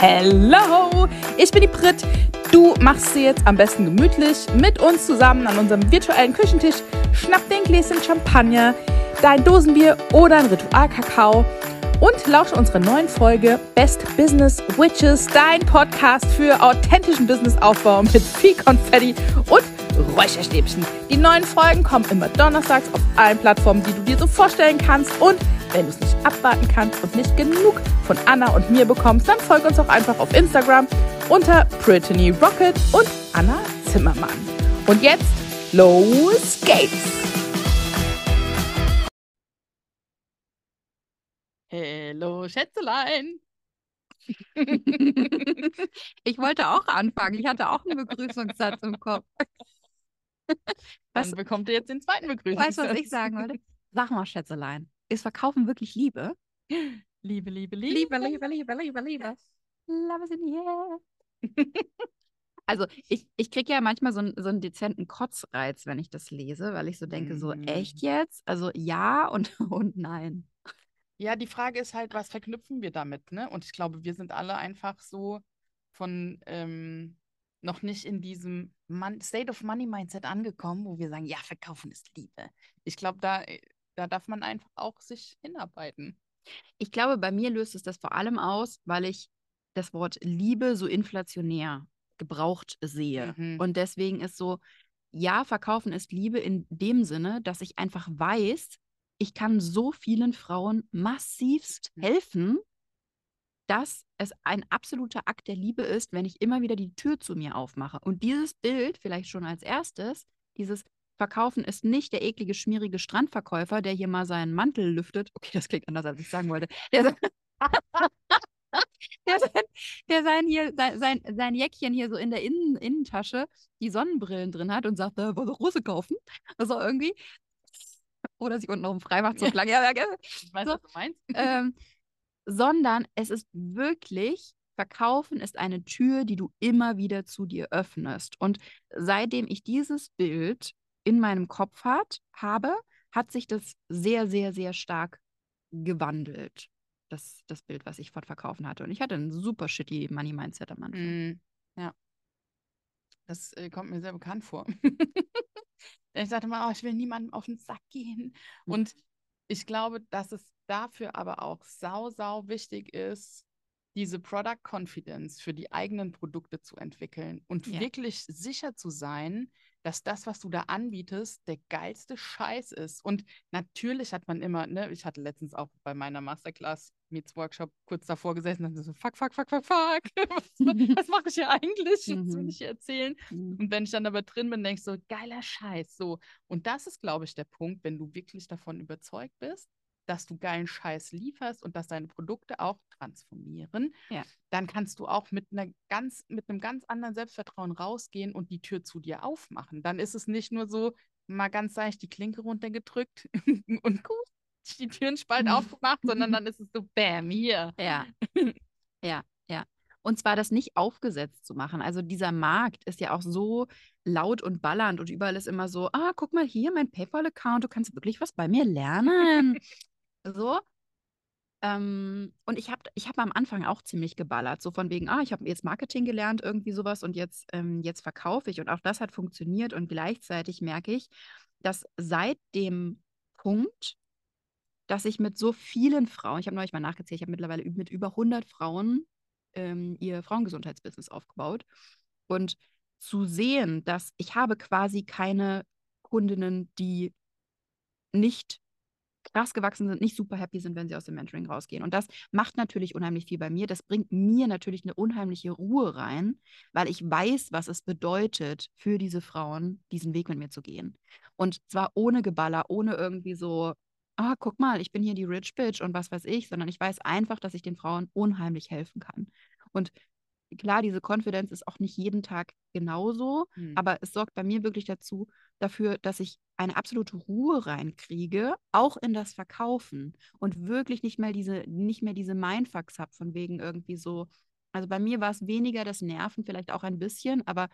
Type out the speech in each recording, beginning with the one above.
Hello, ich bin die Brit. Du machst sie jetzt am besten gemütlich mit uns zusammen an unserem virtuellen Küchentisch. Schnapp den Gläschen Champagner, dein Dosenbier oder ein Ritualkakao und lausche unserer neuen Folge Best Business Witches, dein Podcast für authentischen Businessaufbau mit viel Konfetti und Räucherstäbchen. Die neuen Folgen kommen immer donnerstags auf allen Plattformen, die du dir so vorstellen kannst und wenn du es nicht abwarten kannst und nicht genug von Anna und mir bekommst, dann folg uns auch einfach auf Instagram unter Brittany Rocket und Anna Zimmermann. Und jetzt los geht's! Hallo Schätzelein! ich wollte auch anfangen. Ich hatte auch einen Begrüßungssatz im Kopf. Was, Dann bekommt ihr jetzt den zweiten Begrüßungssatz. Weißt du, was ich sagen wollte? Sag mal, Schätzelein ist Verkaufen wirklich Liebe? Liebe, Liebe, Liebe. Liebe, Liebe, Liebe, Liebe, Liebe. Love is in the air. also ich, ich kriege ja manchmal so, so einen dezenten Kotzreiz, wenn ich das lese, weil ich so denke, so echt jetzt? Also ja und, und nein. Ja, die Frage ist halt, was verknüpfen wir damit, ne? Und ich glaube, wir sind alle einfach so von ähm, noch nicht in diesem Mon State of Money Mindset angekommen, wo wir sagen, ja, verkaufen ist Liebe. Ich glaube, da äh, da darf man einfach auch sich hinarbeiten. Ich glaube, bei mir löst es das vor allem aus, weil ich das Wort Liebe so inflationär gebraucht sehe. Mhm. Und deswegen ist so, ja, verkaufen ist Liebe in dem Sinne, dass ich einfach weiß, ich kann so vielen Frauen massivst mhm. helfen, dass es ein absoluter Akt der Liebe ist, wenn ich immer wieder die Tür zu mir aufmache. Und dieses Bild, vielleicht schon als erstes, dieses Verkaufen ist nicht der eklige, schmierige Strandverkäufer, der hier mal seinen Mantel lüftet. Okay, das klingt anders, als ich sagen wollte. Der, der, sein, der sein, hier, sein, sein Jäckchen hier so in der Innen, Innentasche die Sonnenbrillen drin hat und sagt, äh, wollen Rose kaufen? Also irgendwie. Oder sich unten auf dem Freimacht so klang. Ja, ja, ich weiß, so. was du meinst. Ähm, sondern es ist wirklich Verkaufen ist eine Tür, die du immer wieder zu dir öffnest. Und seitdem ich dieses Bild in meinem Kopf hat, habe, hat sich das sehr, sehr, sehr stark gewandelt. Das, das Bild, was ich von Verkaufen hatte. Und ich hatte ein super shitty Money Mindset am Anfang. Mm, ja. Das äh, kommt mir sehr bekannt vor. ich sagte mal, oh, ich will niemandem auf den Sack gehen. Mhm. Und ich glaube, dass es dafür aber auch sau, sau wichtig ist, diese Product Confidence für die eigenen Produkte zu entwickeln und ja. wirklich sicher zu sein, dass das, was du da anbietest, der geilste Scheiß ist. Und natürlich hat man immer, ne, ich hatte letztens auch bei meiner Masterclass Meets Workshop kurz davor gesessen und so, fuck, fuck, fuck, fuck, fuck. was, was mache ich hier eigentlich? Was will mhm. ich hier erzählen? Mhm. Und wenn ich dann aber drin bin, denke ich so, geiler Scheiß. So. Und das ist, glaube ich, der Punkt, wenn du wirklich davon überzeugt bist, dass du geilen Scheiß lieferst und dass deine Produkte auch transformieren, ja. dann kannst du auch mit einer ganz, mit einem ganz anderen Selbstvertrauen rausgehen und die Tür zu dir aufmachen. Dann ist es nicht nur so, mal ganz seicht die Klinke runtergedrückt und gut, die Türenspalt aufgemacht, sondern dann ist es so, bam, hier. Ja. Ja, ja. Und zwar das nicht aufgesetzt zu machen. Also dieser Markt ist ja auch so laut und ballernd und überall ist immer so, ah, guck mal hier, mein PayPal-Account, du kannst wirklich was bei mir lernen. So. Ähm, und ich habe ich hab am Anfang auch ziemlich geballert, so von wegen, ah, ich habe jetzt Marketing gelernt, irgendwie sowas und jetzt, ähm, jetzt verkaufe ich. Und auch das hat funktioniert. Und gleichzeitig merke ich, dass seit dem Punkt, dass ich mit so vielen Frauen, ich habe neulich mal nachgezählt, ich habe mittlerweile mit über 100 Frauen ähm, ihr Frauengesundheitsbusiness aufgebaut. Und zu sehen, dass ich habe quasi keine Kundinnen, die nicht krass gewachsen sind, nicht super happy sind, wenn sie aus dem Mentoring rausgehen. Und das macht natürlich unheimlich viel bei mir. Das bringt mir natürlich eine unheimliche Ruhe rein, weil ich weiß, was es bedeutet für diese Frauen, diesen Weg mit mir zu gehen. Und zwar ohne Geballer, ohne irgendwie so, ah, guck mal, ich bin hier die Rich Bitch und was weiß ich, sondern ich weiß einfach, dass ich den Frauen unheimlich helfen kann. Und klar, diese Konfidenz ist auch nicht jeden Tag genauso, hm. aber es sorgt bei mir wirklich dazu, dafür, dass ich eine absolute Ruhe reinkriege, auch in das Verkaufen und wirklich nicht mehr diese, nicht mehr diese Mindfucks habe, von wegen irgendwie so. Also bei mir war es weniger das Nerven, vielleicht auch ein bisschen, aber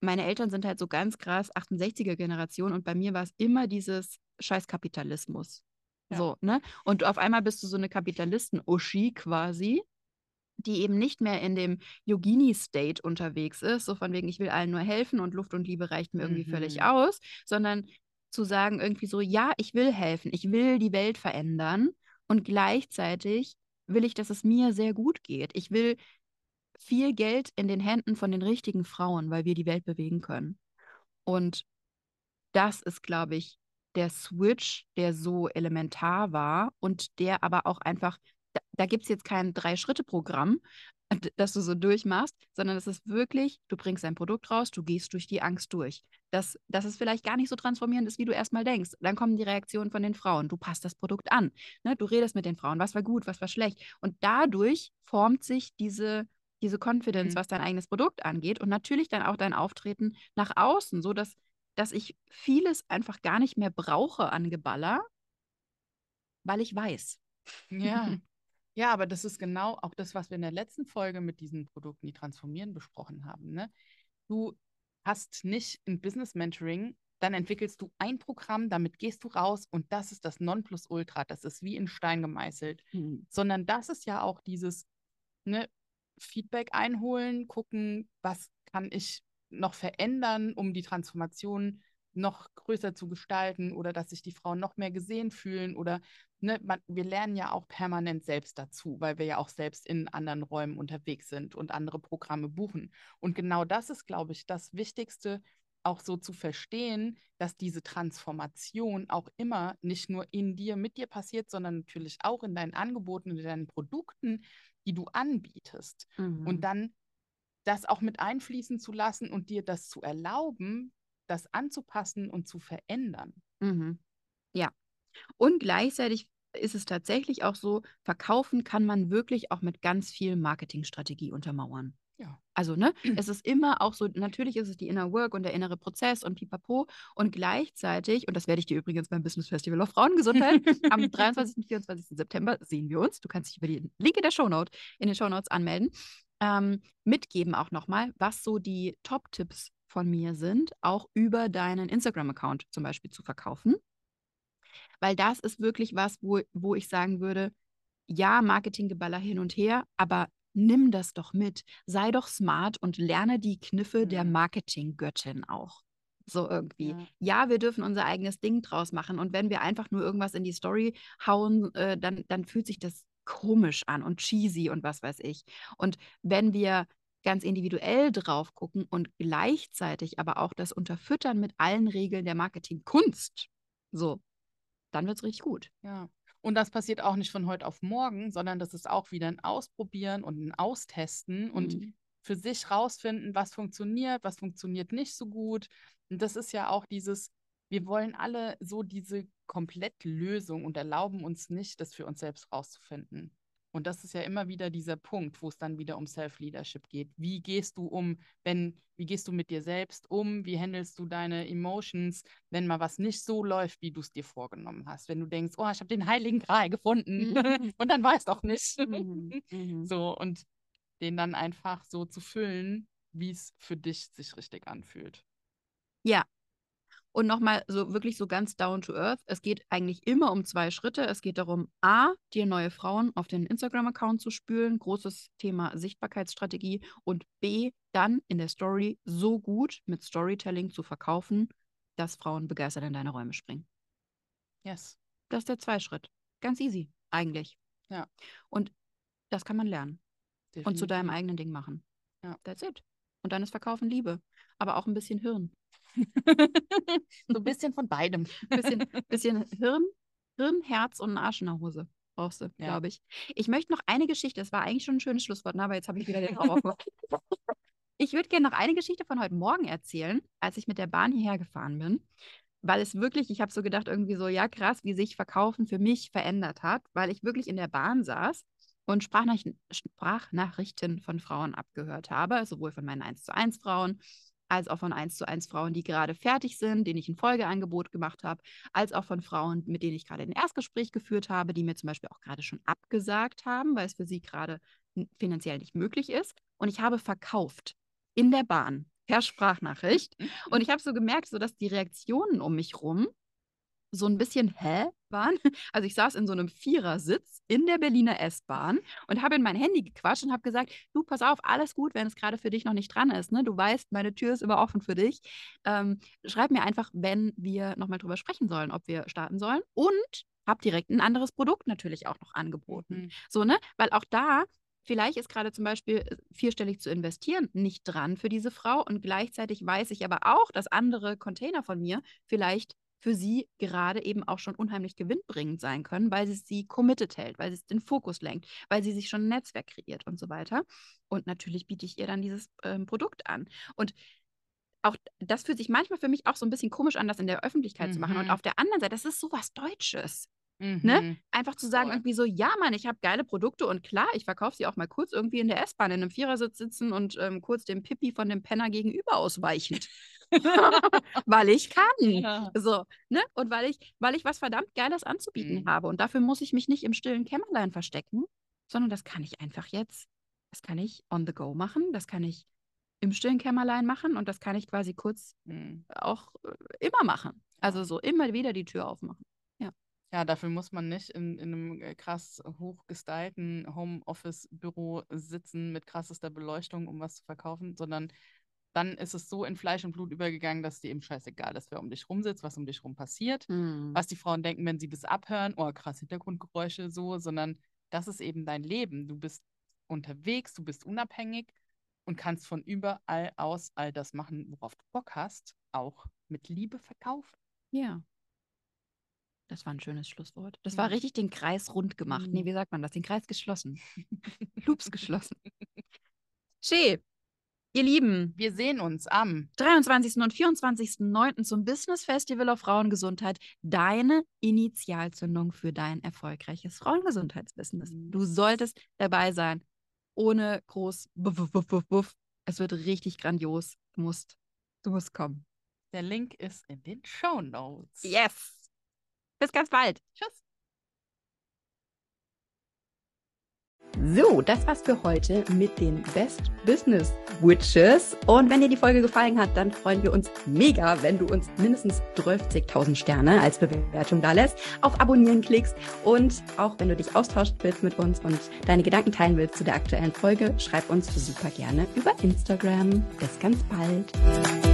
meine Eltern sind halt so ganz krass 68er Generation und bei mir war es immer dieses Scheißkapitalismus. Ja. So, ne? Und auf einmal bist du so eine Kapitalisten-Uschi quasi die eben nicht mehr in dem Yogini-State unterwegs ist, so von wegen, ich will allen nur helfen und Luft und Liebe reicht mir irgendwie völlig Mhm. aus, sondern zu sagen irgendwie so, ja, ich will helfen, ich will die Welt verändern und gleichzeitig will ich, dass es mir sehr gut geht. Ich will viel Geld in den Händen von den richtigen Frauen, weil wir die Welt bewegen können. Und das ist, glaube ich, der Switch, der so elementar war und der aber auch einfach, da, da gibt es jetzt kein Drei-Schritte-Programm, das du so durchmachst, sondern es ist wirklich, du bringst ein Produkt raus, du gehst durch die Angst durch. Dass, dass es vielleicht gar nicht so transformierend ist, wie du erstmal denkst. Dann kommen die Reaktionen von den Frauen. Du passt das Produkt an. Ne? Du redest mit den Frauen, was war gut, was war schlecht. Und dadurch formt sich diese, diese Confidence, Mhm. was dein eigenes Produkt angeht und natürlich dann auch dein Auftreten nach außen, so dass dass ich vieles einfach gar nicht mehr brauche an Geballer, weil ich weiß. Ja. Ja, aber das ist genau auch das, was wir in der letzten Folge mit diesen Produkten, die transformieren, besprochen haben. Ne? Du hast nicht ein Business Mentoring, dann entwickelst du ein Programm, damit gehst du raus und das ist das Nonplusultra, das ist wie in Stein gemeißelt. Mhm. Sondern das ist ja auch dieses ne, Feedback einholen, gucken, was kann ich noch verändern, um die Transformation noch größer zu gestalten oder dass sich die Frauen noch mehr gesehen fühlen oder ne, man, wir lernen ja auch permanent selbst dazu, weil wir ja auch selbst in anderen Räumen unterwegs sind und andere Programme buchen. Und genau das ist, glaube ich, das Wichtigste, auch so zu verstehen, dass diese Transformation auch immer nicht nur in dir, mit dir passiert, sondern natürlich auch in deinen Angeboten, in deinen Produkten, die du anbietest. Mhm. Und dann das auch mit einfließen zu lassen und dir das zu erlauben, das anzupassen und zu verändern. Mhm. Ja. Und gleichzeitig ist es tatsächlich auch so, verkaufen kann man wirklich auch mit ganz viel Marketingstrategie untermauern. Ja. Also, ne, es ist immer auch so, natürlich ist es die Inner Work und der innere Prozess und pipapo. Und gleichzeitig, und das werde ich dir übrigens beim Business Festival of Frauengesundheit am 23. und 24. September sehen wir uns. Du kannst dich über die Link in der Shownote, in den Shownotes anmelden. Ähm, mitgeben auch nochmal, was so die Top-Tipps von mir sind, auch über deinen Instagram-Account zum Beispiel zu verkaufen. Weil das ist wirklich was, wo, wo ich sagen würde, ja, Marketinggeballer hin und her, aber nimm das doch mit. Sei doch smart und lerne die Kniffe der Mhm. Marketinggöttin auch. So irgendwie. Ja. Ja. wir dürfen unser eigenes Ding draus machen. Und wenn wir einfach nur irgendwas in die Story hauen, äh, dann, dann fühlt sich das komisch an und cheesy und was weiß ich. Und wenn wir ganz individuell drauf gucken und gleichzeitig aber auch das unterfüttern mit allen Regeln der Marketingkunst, so, dann wird es richtig gut. Ja. Und das passiert auch nicht von heute auf morgen, sondern das ist auch wieder ein Ausprobieren und ein Austesten und Mhm. für sich rausfinden, was funktioniert, was funktioniert nicht so gut. Und das ist ja auch dieses, wir wollen alle so diese Komplettlösung und erlauben uns nicht, das für uns selbst rauszufinden. Und das ist ja immer wieder dieser Punkt, wo es dann wieder um Self-Leadership geht. Wie gehst du um, wenn, wie gehst du mit dir selbst um? Wie handelst du deine Emotions, wenn mal was nicht so läuft, wie du es dir vorgenommen hast? Wenn du denkst, oh, ich habe den heiligen Gral gefunden und dann weiß doch nicht. Mhm. Mhm. So, und den dann einfach so zu füllen, wie es für dich sich richtig anfühlt. Ja. Und nochmal so wirklich so ganz down to earth. Es geht eigentlich immer um zwei Schritte. Es geht darum, A, dir neue Frauen auf den Instagram-Account zu spülen. Großes Thema Sichtbarkeitsstrategie. Und B, dann in der Story so gut mit Storytelling zu verkaufen, dass Frauen begeistert in deine Räume springen. Yes. Das ist der Zweischritt. Ganz easy, eigentlich. Ja. Und das kann man lernen. Und zu deinem definitiv. eigenen Ding machen. Ja. That's it. Und dann ist Verkaufen Liebe. Aber auch ein bisschen Hirn. So ein bisschen von beidem. bisschen, bisschen Hirn, Hirn, Herz und einen Arsch in der Hose brauchst du, Ja. glaube ich. Ich möchte noch eine Geschichte, das war eigentlich schon ein schönes Schlusswort, ne, aber jetzt habe ich wieder den Raum aufgemacht. Ich würde gerne noch eine Geschichte von heute Morgen erzählen, als ich mit der Bahn hierher gefahren bin, weil es wirklich, ich habe so gedacht, irgendwie so, ja krass, wie sich Verkaufen für mich verändert hat, weil ich wirklich in der Bahn saß und Sprachnachrichten, Sprachnachrichten von Frauen abgehört habe, sowohl von meinen 1 zu 1 Frauen, als auch von 1 zu 1 Frauen, die gerade fertig sind, denen ich ein Folgeangebot gemacht habe, als auch von Frauen, mit denen ich gerade ein Erstgespräch geführt habe, die mir zum Beispiel auch gerade schon abgesagt haben, weil es für sie gerade finanziell nicht möglich ist. Und ich habe verkauft in der Bahn per Sprachnachricht. Und ich habe so gemerkt, so dass die Reaktionen um mich rum so ein bisschen, hä? S-Bahn. Also ich saß in so einem Vierersitz in der Berliner S-Bahn und habe in mein Handy gequatscht und habe gesagt, du, pass auf, alles gut, wenn es gerade für dich noch nicht dran ist. Ne? Du weißt, meine Tür ist immer offen für dich. Ähm, schreib mir einfach, wenn wir nochmal drüber sprechen sollen, ob wir starten sollen. Und habe direkt ein anderes Produkt natürlich auch noch angeboten. Mhm. So, ne? Weil auch da Vielleicht ist gerade zum Beispiel äh, vierstellig zu investieren nicht dran für diese Frau und gleichzeitig weiß ich aber auch, dass andere Container von mir vielleicht für sie gerade eben auch schon unheimlich gewinnbringend sein können, weil sie sie committed hält, weil sie den Fokus lenkt, weil sie sich schon ein Netzwerk kreiert und so weiter. Und natürlich biete ich ihr dann dieses ähm, Produkt an. Und auch das fühlt sich manchmal für mich auch so ein bisschen komisch an, das in der Öffentlichkeit mhm. zu machen. Und mhm. auf der anderen Seite, das ist sowas Deutsches. Ne? Mhm. Ne? Einfach zu sagen, Voll. irgendwie so, ja, Mann, ich habe geile Produkte und klar, ich verkaufe sie auch mal kurz irgendwie in der S-Bahn in einem Vierersitz sitzen und ähm, kurz dem Pippi von dem Penner gegenüber ausweichend. weil ich kann. Ja. So, ne? Und weil ich, weil ich was verdammt Geiles anzubieten mhm. habe. Und dafür muss ich mich nicht im stillen Kämmerlein verstecken, sondern das kann ich einfach jetzt. Das kann ich on the go machen. Das kann ich im stillen Kämmerlein machen und das kann ich quasi kurz mhm. auch äh, immer machen. Also so immer wieder die Tür aufmachen. Ja, dafür muss man nicht in, in einem äh, krass hochgestylten Homeoffice-Büro sitzen mit krassester Beleuchtung, um was zu verkaufen, sondern dann ist es so in Fleisch und Blut übergegangen, dass dir eben scheißegal ist, wer um dich rum sitzt, was um dich rum passiert, mhm. was die Frauen denken, wenn sie das abhören, oh krass, Hintergrundgeräusche so, sondern das ist eben dein Leben. Du bist unterwegs, du bist unabhängig und kannst von überall aus all das machen, worauf du Bock hast, auch mit Liebe verkaufen. Ja. Das war ein schönes Schlusswort. Das war richtig den Kreis rund gemacht. Nee, mhm. wie sagt man das? Den Kreis geschlossen. Loops geschlossen. Schee, ihr Lieben. Wir sehen uns am 23. und 24.09. zum Business Festival auf Frauengesundheit. Deine Initialzündung für dein erfolgreiches Frauengesundheitsbusiness. Du solltest dabei sein. Ohne groß Buff, Buff, Buff, Buff. Es wird richtig grandios. Du musst, du musst kommen. Der Link ist in den Show Notes. Yes. Bis ganz bald. Tschüss. So, das war's für heute mit den Best Business Witches. Und wenn dir die Folge gefallen hat, dann freuen wir uns mega, wenn du uns mindestens 12.000 Sterne als Bewertung da lässt, auf Abonnieren klickst und auch wenn du dich austauschen willst mit uns und deine Gedanken teilen willst zu der aktuellen Folge, schreib uns super gerne über Instagram. Bis ganz bald.